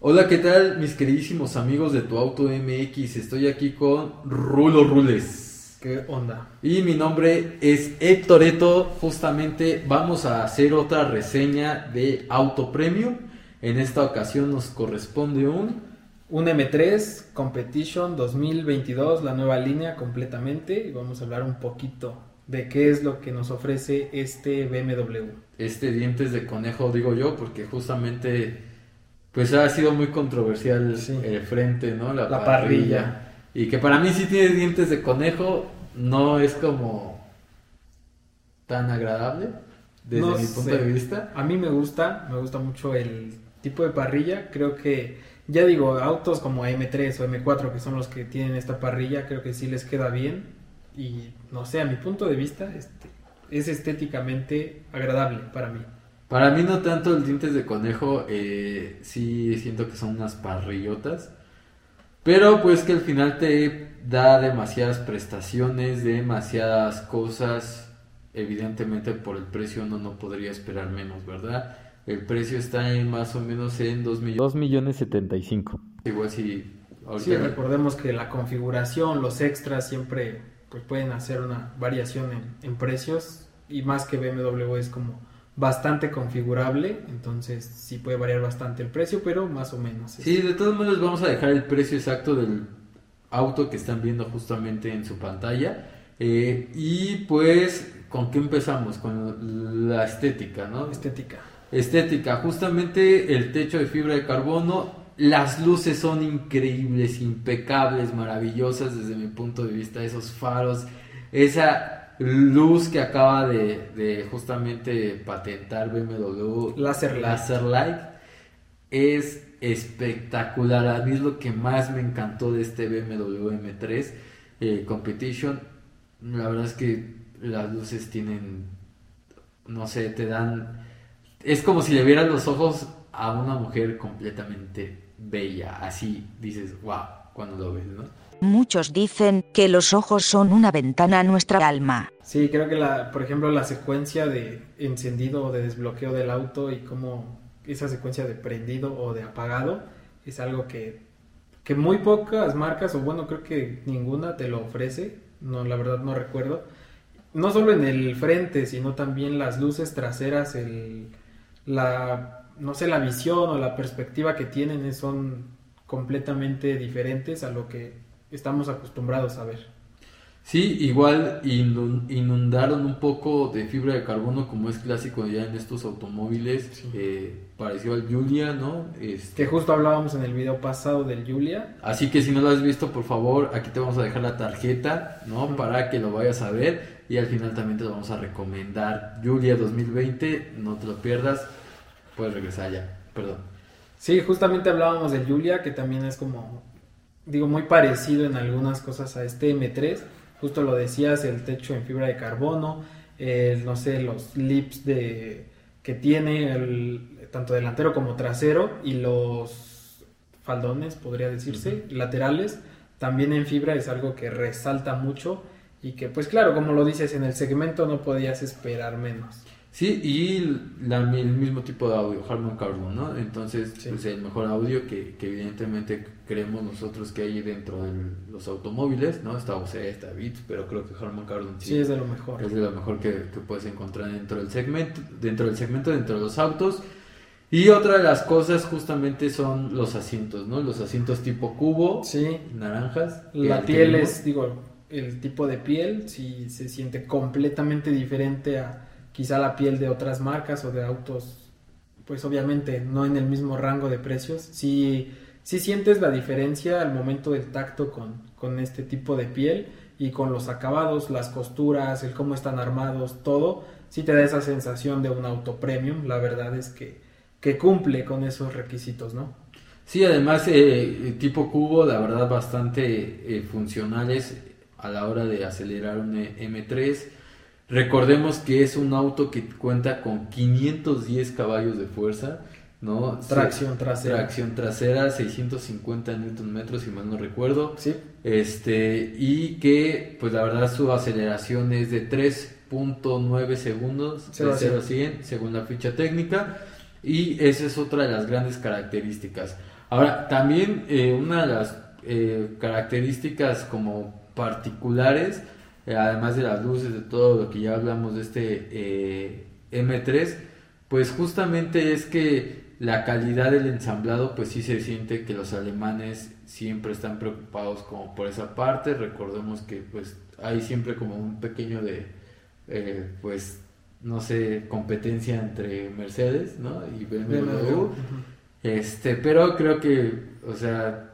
Hola, ¿qué tal mis queridísimos amigos de Tu Auto MX? Estoy aquí con Rulo Rules. ¿Qué onda? Y mi nombre es Héctor Eto. Justamente vamos a hacer otra reseña de Auto Premium. En esta ocasión nos corresponde un... Un M3 Competition 2022, la nueva línea completamente. Y vamos a hablar un poquito de qué es lo que nos ofrece este BMW. Este dientes de conejo, digo yo, porque justamente pues ha sido muy controversial el frente, ¿no? La, parrilla. Y que para mí sí tiene dientes de conejo, no es como tan agradable desde mi punto de vista. A mí me gusta, me gusta mucho el tipo de parrilla. Creo que, ya digo, autos como M3 o M4 que son los que tienen esta parrilla, creo que sí les queda bien. Y no sé, a mi punto de vista, este, es estéticamente agradable para mí. Para mí no tanto el dientes de conejo, eh, sí siento que son unas parrillotas. Pero pues que al final te da demasiadas prestaciones, demasiadas cosas. Evidentemente por el precio uno no podría esperar menos, ¿verdad? El precio está en más o menos en 2 millones. 2 millones 75. Igual si... Sí, recordemos que la configuración, los extras siempre pues pueden hacer una variación en, en precios. Y más que BMW es como bastante configurable, entonces sí puede variar bastante el precio, pero más o menos. Sí, de todos modos vamos a dejar el precio exacto del auto que están viendo justamente en su pantalla. Eh, y pues, ¿con qué empezamos? Con la estética, ¿no? Estética. Estética, justamente el techo de fibra de carbono, las luces son increíbles, impecables, maravillosas desde mi punto de vista, esos faros, esa luz que acaba de, justamente patentar BMW Laser Light. Laser Light es espectacular. A mí es lo que más me encantó de este BMW M3 eh, Competition. La verdad es que las luces tienen, no sé, te dan... Es como si le vieras los ojos a una mujer completamente bella. Así dices, wow, cuando lo ves, ¿no? Muchos dicen que los ojos son una ventana a nuestra alma. Sí, creo que la, por ejemplo, la secuencia de encendido o de desbloqueo del auto y cómo esa secuencia de prendido o de apagado es algo que, que muy pocas marcas, o bueno, creo que ninguna te lo ofrece. No, la verdad no recuerdo. No solo en el frente, sino también las luces traseras, el, la, no sé, la visión o la perspectiva que tienen son completamente diferentes a lo que estamos acostumbrados a ver. Sí, igual inundaron un poco de fibra de carbono como es clásico ya en estos automóviles, eh, parecido al Julia, ¿no? Este... Que justo hablábamos en el video pasado del Julia. Así que si no lo has visto, por favor, aquí te vamos a dejar la tarjeta, ¿no? Para que lo vayas a ver y al final también te vamos a recomendar Julia 2020, no te lo pierdas, puedes regresar ya, perdón. Sí, justamente hablábamos del Julia, que también es como digo, muy parecido en algunas cosas a este M3. Justo lo decías, el techo en fibra de carbono, no sé, los lips de, que tiene, el, tanto delantero como trasero, y los faldones, podría decirse, laterales, también en fibra es algo que resalta mucho y que, pues claro, como lo dices, en el segmento no podías esperar menos. Sí, y la, el mismo tipo de audio, Harman Kardon, ¿no? Entonces, pues el mejor audio que, que, evidentemente creemos nosotros que hay dentro de los automóviles, ¿no? Está OC, está Beats, pero creo que Harman Kardon sí, es de lo mejor. Es de lo mejor que, que, puedes encontrar dentro del segmento, dentro del segmento, dentro de los autos. Y otra de las cosas justamente son los asientos, ¿no? Los asientos tipo cubo, sí. naranjas. La piel es, digo, el tipo de piel, sí se siente completamente diferente a quizá la piel de otras marcas o de autos, pues obviamente no en el mismo rango de precios. Si sí sientes la diferencia al momento del tacto con, con este tipo de piel y con los acabados, las costuras, el cómo están armados, todo, sí te da esa sensación de un auto premium. La verdad es que, que cumple con esos requisitos, ¿no? Sí, además, eh, tipo cubo, la verdad, bastante eh, funcionales a la hora de acelerar un M3 Recordemos que es un auto que cuenta con 510 caballos de fuerza, ¿no? Tracción trasera. Tracción trasera, 650 Nm, si mal no recuerdo. Sí. Este, y que, pues la verdad, su aceleración es de 3.9 segundos, de 0 a 100, según la ficha técnica. Y esa es otra de las grandes características. Ahora, también eh, una de las eh, características como particulares, eh, además de las luces, de todo lo que ya hablamos de este M3, pues justamente es que la calidad del ensamblado, pues sí se siente que los alemanes siempre están preocupados como por esa parte. Recordemos que pues hay siempre como un pequeño de, pues no sé, competencia entre Mercedes, ¿no? Y BMW. Este, pero creo que, o sea,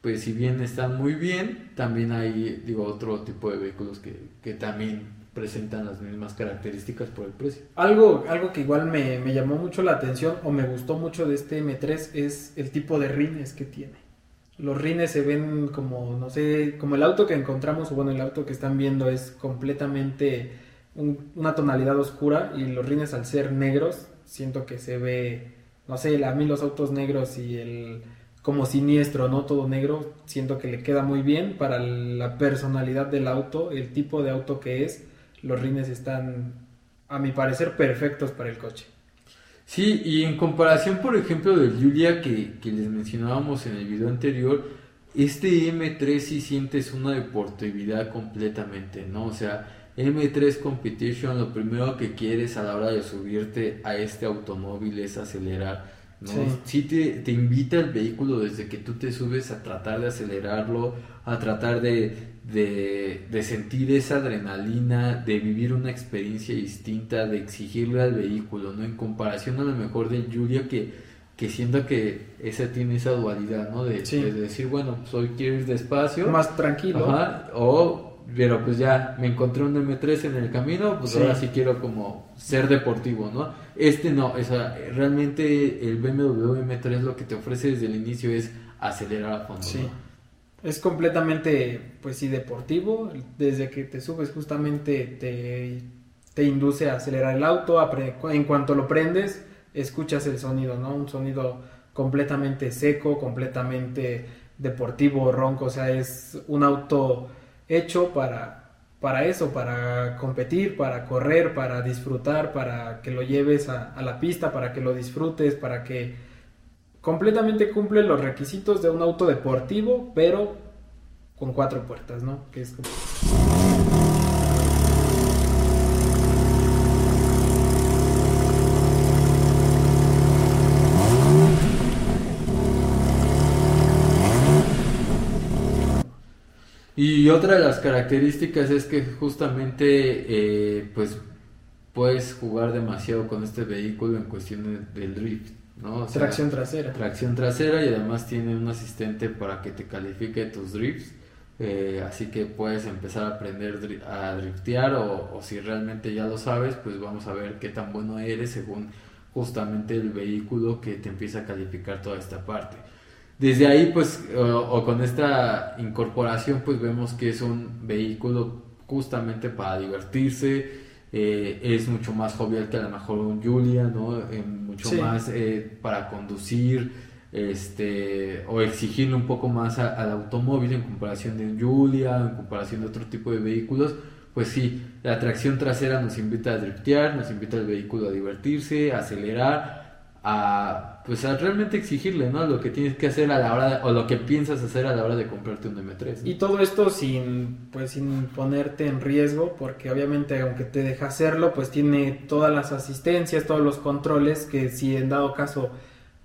pues si bien están muy bien, también hay, digo, otro tipo de vehículos que, que también presentan las mismas características por el precio. Algo, algo que igual me, me, llamó mucho la atención o me gustó mucho de este M3 es el tipo de rines que tiene. Los rines se ven como, no sé, como el auto que encontramos, o bueno, el auto que están viendo es completamente una tonalidad oscura y los rines al ser negros, siento que se ve, no sé, a mí los autos negros y el como siniestro, no todo negro, siento que le queda muy bien para la personalidad del auto, el tipo de auto que es, los rines están, a mi parecer, perfectos para el coche. Sí, y en comparación, por ejemplo, del Julia que, que les mencionábamos en el video anterior, este M3 sí sientes una deportividad completamente, ¿no? O sea, M3 Competition lo primero que quieres a la hora de subirte a este automóvil es acelerar. ¿No? Sí, te, invita el vehículo desde que tú te subes a tratar de acelerarlo, a tratar de, de, sentir esa adrenalina, de vivir una experiencia distinta, de exigirle al vehículo, ¿no? En comparación a lo mejor del Julia que, que siento que esa tiene esa dualidad, ¿no? De, decir, bueno, pues hoy quiero ir despacio. Más tranquilo. o pero pues ya me encontré un M3 en el camino, pues ahora sí quiero como ser deportivo, ¿no? Este no, o sea, realmente el BMW M3 lo que te ofrece desde el inicio es acelerar a fondo. Sí. Es completamente, pues sí, deportivo. Desde que te subes justamente te, te induce a acelerar el auto. en cuanto lo prendes, escuchas el sonido, ¿no? Un sonido completamente seco, completamente deportivo, ronco. O sea, es un auto hecho para, para eso, para competir, para correr, para disfrutar, para que lo lleves a, la pista, para que lo disfrutes, para que completamente cumple los requisitos de un auto deportivo, pero con cuatro puertas, ¿no? Que es Y otra de las características es que justamente eh, pues puedes jugar demasiado con este vehículo en cuestión del drift, ¿no? tracción trasera. Tracción trasera y además tiene un asistente para que te califique tus drifts. Eh, así que puedes empezar a aprender a driftear o, o, si realmente ya lo sabes, pues vamos a ver qué tan bueno eres según justamente el vehículo que te empieza a calificar toda esta parte desde ahí, pues, o, con esta incorporación, pues vemos que es un vehículo justamente para divertirse, eh, es mucho más jovial que a lo mejor un Julia, ¿no? Eh, mucho más eh, para conducir, este, o exigirle un poco más al automóvil en comparación de un Julia, en comparación de otro tipo de vehículos. Pues sí, la tracción trasera nos invita a driftear, nos invita al vehículo a divertirse, a acelerar, a pues a realmente exigirle no lo que tienes que hacer a la hora o lo que piensas hacer a la hora de comprarte un M3 y todo esto sin pues sin ponerte en riesgo porque obviamente aunque te deja hacerlo pues tiene todas las asistencias todos los controles que si en dado caso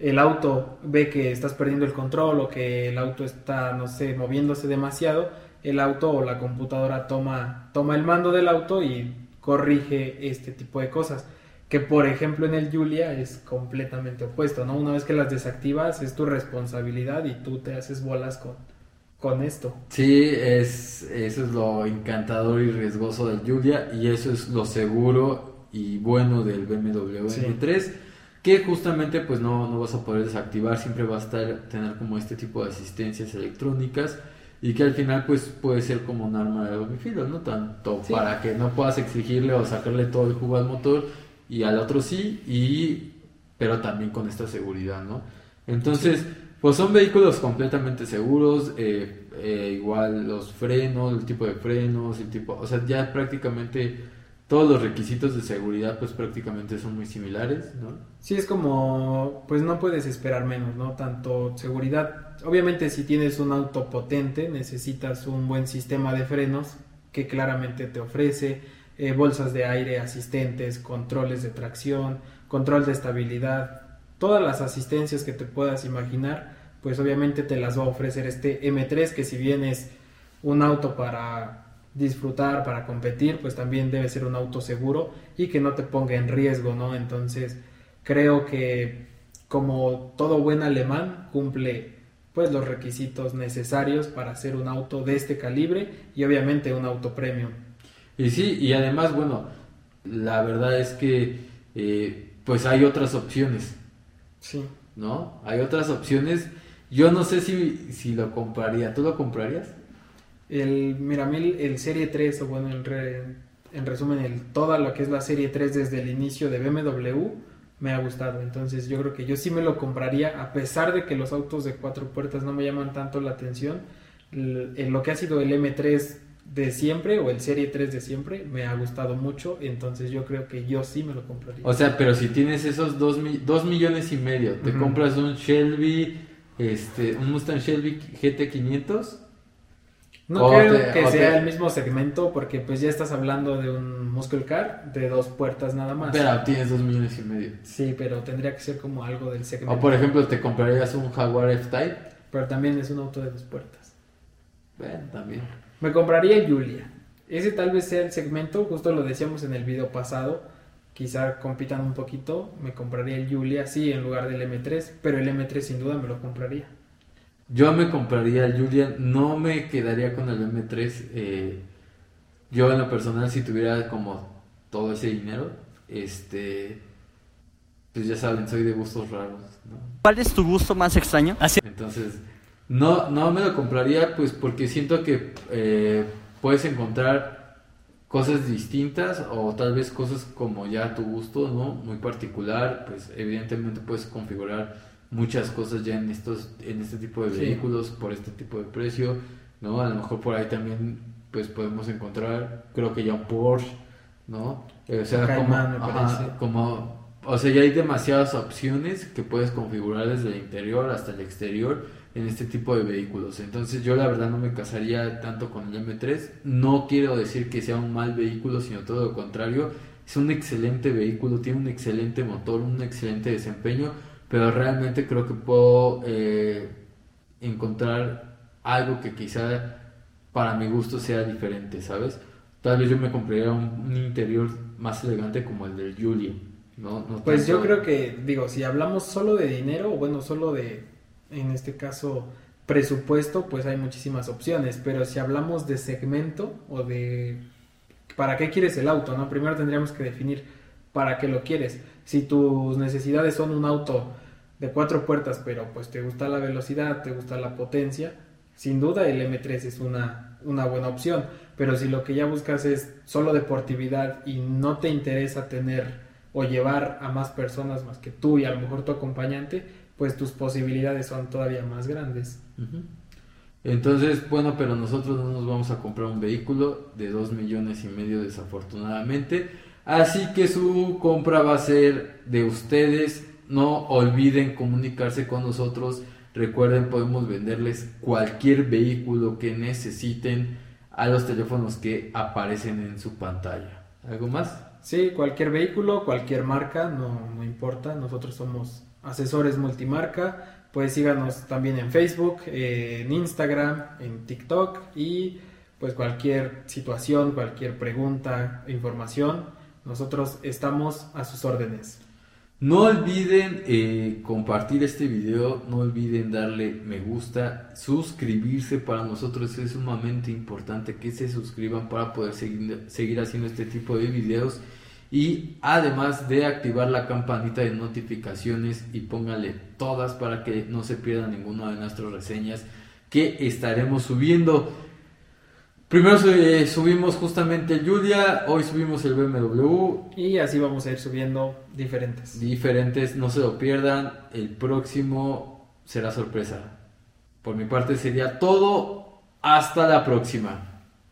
el auto ve que estás perdiendo el control o que el auto está no sé moviéndose demasiado el auto o la computadora toma toma el mando del auto y corrige este tipo de cosas que por ejemplo en el Julia es completamente opuesto, ¿no? Una vez que las desactivas es tu responsabilidad y tú te haces bolas con, con esto. Sí, es, eso es lo encantador y riesgoso del Julia y eso es lo seguro y bueno del BMW M3 que justamente pues no, no vas a poder desactivar, siempre va a estar, tener como este tipo de asistencias electrónicas y que al final pues puede ser como un arma de doble filo, ¿no? Tanto para que no puedas exigirle o sacarle todo el jugo al motor, y al otro sí, y, pero también con esta seguridad, ¿no? Entonces, pues son vehículos completamente seguros, eh, eh, igual los frenos, el tipo de frenos, el tipo, o sea, ya prácticamente todos los requisitos de seguridad pues prácticamente son muy similares, ¿no? Sí, es como, pues no puedes esperar menos, ¿no? Tanto seguridad, obviamente si tienes un auto potente necesitas un buen sistema de frenos que claramente te ofrece, eh, bolsas de aire asistentes, controles de tracción, control de estabilidad, todas las asistencias que te puedas imaginar, pues obviamente te las va a ofrecer este M3 que si bien es un auto para disfrutar, para competir, pues también debe ser un auto seguro y que no te ponga en riesgo, ¿no? Entonces, creo que como todo buen alemán cumple pues los requisitos necesarios para ser un auto de este calibre y obviamente un auto premium. Y sí, y además, bueno, la verdad es que eh, pues hay otras opciones. Sí. ¿No? Hay otras opciones. Yo no sé si, si lo compraría. ¿Tú lo comprarías? El Miramil, el Serie 3, o bueno, en, en resumen, el, toda lo que es la Serie 3 desde el inicio de BMW, me ha gustado. Entonces yo creo que yo sí me lo compraría, a pesar de que los autos de cuatro puertas no me llaman tanto la atención. En lo que ha sido el M3 de siempre o el Serie 3 de siempre me ha gustado mucho, entonces yo creo que yo sí me lo compraría. O sea, pero si tienes esos dos, dos millones y medio, te compras un Shelby, este, un Mustang Shelby GT500 no creo que sea el mismo segmento porque pues ya estás hablando de un muscle car de dos puertas nada más. Pero tienes dos millones y medio. Sí, pero tendría que ser como algo del segmento. O por ejemplo, te comprarías un Jaguar F-Type. Pero también es un auto de dos puertas. Bueno, también. Me compraría el Julia. Ese tal vez sea el segmento, justo lo decíamos en el video pasado. Quizá compitan un poquito. Me compraría el Julia, sí, en lugar del M3. Pero el M3 sin duda me lo compraría. Yo me compraría el Julian, no me quedaría con el M3. Eh, yo en lo personal, si tuviera como todo ese dinero, este, pues ya saben, soy de gustos raros. ¿Cuál es tu gusto más extraño? Entonces, no, no me lo compraría, pues porque siento que eh, puedes encontrar cosas distintas o tal vez cosas como ya tu gusto, ¿no? Muy particular, pues evidentemente puedes configurar muchas cosas ya en estos en este tipo de vehículos por este tipo de precio no a lo mejor por ahí también pues podemos encontrar creo que ya un Porsche no eh, o sea como, como o sea ya hay demasiadas opciones que puedes configurar desde el interior hasta el exterior en este tipo de vehículos entonces yo la verdad no me casaría tanto con el M3 no quiero decir que sea un mal vehículo sino todo lo contrario es un excelente vehículo tiene un excelente motor un excelente desempeño pero realmente creo que puedo eh, encontrar algo que quizá para mi gusto sea diferente, ¿sabes? Tal vez yo me compraría un, interior más elegante como el del Julia. ¿no? pues yo creo que, digo, si hablamos solo de dinero, bueno, solo de, en este caso, presupuesto, pues hay muchísimas opciones, pero si hablamos de segmento o de para qué quieres el auto, ¿no? Primero tendríamos que definir para qué lo quieres. Si tus necesidades son un auto de cuatro puertas, pero pues te gusta la velocidad, te gusta la potencia, sin duda el M3 es una, una buena opción. Pero si lo que ya buscas es solo deportividad y no te interesa tener o llevar a más personas más que tú y a lo mejor tu acompañante, pues tus posibilidades son todavía más grandes. Entonces, bueno, pero nosotros no nos vamos a comprar un vehículo de dos millones y medio desafortunadamente. Así que su compra va a ser de ustedes no olviden comunicarse con nosotros. Recuerden, podemos venderles cualquier vehículo que necesiten a los teléfonos que aparecen en su pantalla. ¿Algo más? Sí, cualquier vehículo, cualquier marca, no, no importa. Nosotros somos asesores multimarca. Pues síganos también en Facebook, en Instagram, en TikTok y pues cualquier situación, cualquier pregunta, información, nosotros estamos a sus órdenes. No olviden eh, compartir este video, no olviden darle me gusta, suscribirse para nosotros es sumamente importante que se suscriban para poder seguir, seguir haciendo este tipo de videos y además de activar la campanita de notificaciones y póngale todas para que no se pierda ninguna de nuestras reseñas que estaremos subiendo. Primero subimos justamente el Julia, hoy subimos el BMW. Y así vamos a ir subiendo diferentes. Diferentes, no se lo pierdan. El próximo será sorpresa. Por mi parte sería todo. Hasta la próxima.